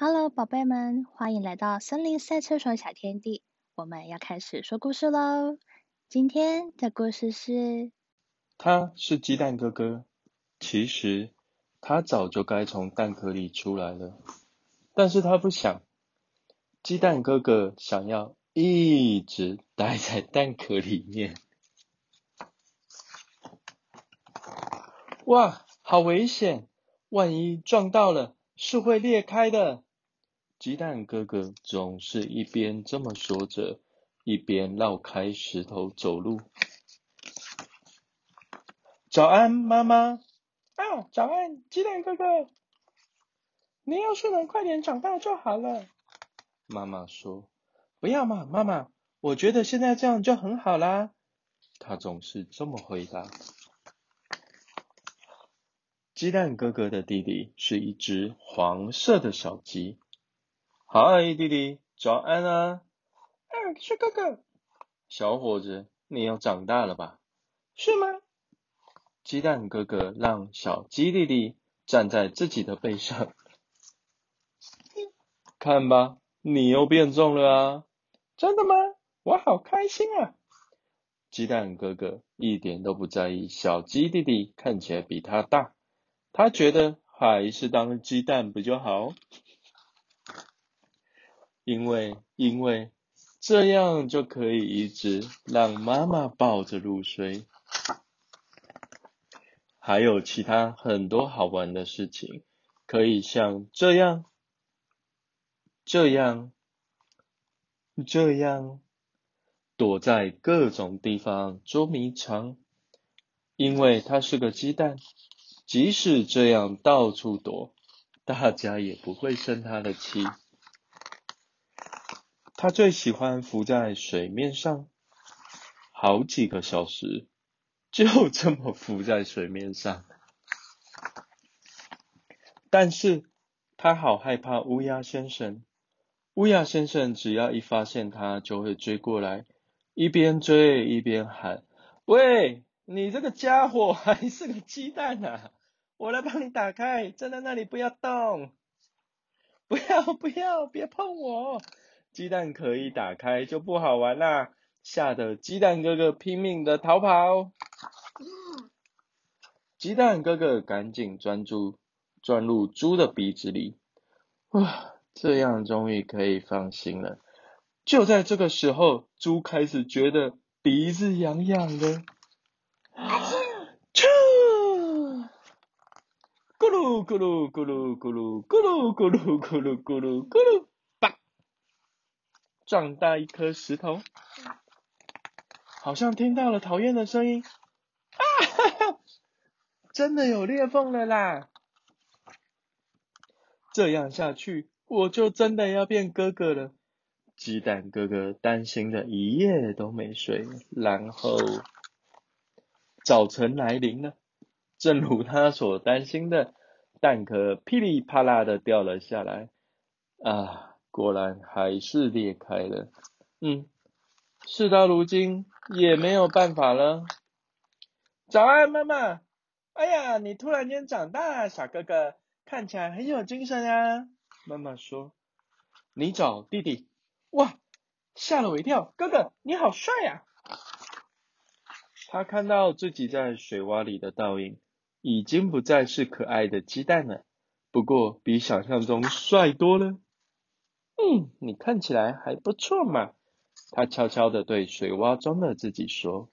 Hello，宝贝们，欢迎来到森林赛车手小天地。我们要开始说故事喽。今天的故事是，他是鸡蛋哥哥。其实他早就该从蛋壳里出来了，但是他不想。鸡蛋哥哥想要一直待在蛋壳里面。哇，好危险！万一撞到了，是会裂开的。鸡蛋哥哥总是一边这么说着，一边绕开石头走路。早安，妈妈。啊，早安，鸡蛋哥哥。你要是能快点长大就好了。妈妈说：“不要嘛，妈妈，我觉得现在这样就很好啦。”他总是这么回答。鸡蛋哥哥的弟弟是一只黄色的小鸡。嗨，弟弟，早安啊！嗯，是哥哥。小伙子，你要长大了吧？是吗？鸡蛋哥哥让小鸡弟弟站在自己的背上，看吧，你又变重了啊！真的吗？我好开心啊！鸡蛋哥哥一点都不在意小鸡弟弟看起来比他大，他觉得还是当鸡蛋比较好。因为，因为这样就可以一直让妈妈抱着入睡，还有其他很多好玩的事情，可以像这样、这样、这样，躲在各种地方捉迷藏。因为它是个鸡蛋，即使这样到处躲，大家也不会生它的气。他最喜欢浮在水面上，好几个小时，就这么浮在水面上。但是他好害怕乌鸦先生，乌鸦先生只要一发现他，就会追过来，一边追一边喊：“喂，你这个家伙还是个鸡蛋啊！我来帮你打开，站在那里不要动，不要不要，别碰我！”鸡蛋壳一打开就不好玩啦，吓得鸡蛋哥哥拼命的逃跑。鸡蛋哥哥赶紧钻住钻入猪的鼻子里，哇，这样终于可以放心了。就在这个时候，猪开始觉得鼻子痒痒的，啾！咕噜咕噜咕噜咕噜咕噜咕噜咕噜咕噜咕噜。撞大一颗石头，好像听到了讨厌的声音，啊哈哈！真的有裂缝了啦！这样下去，我就真的要变哥哥了。鸡蛋哥哥担心的一夜都没睡，然后早晨来临了，正如他所担心的，蛋壳噼里啪啦的掉了下来，啊！果然还是裂开了，嗯，事到如今也没有办法了。早安，妈妈。哎呀，你突然间长大，小哥哥看起来很有精神啊。妈妈说：“你找弟弟。”哇，吓了我一跳。哥哥，你好帅呀！他看到自己在水洼里的倒影，已经不再是可爱的鸡蛋了，不过比想象中帅多了。嗯，你看起来还不错嘛。他悄悄地对水洼中的自己说。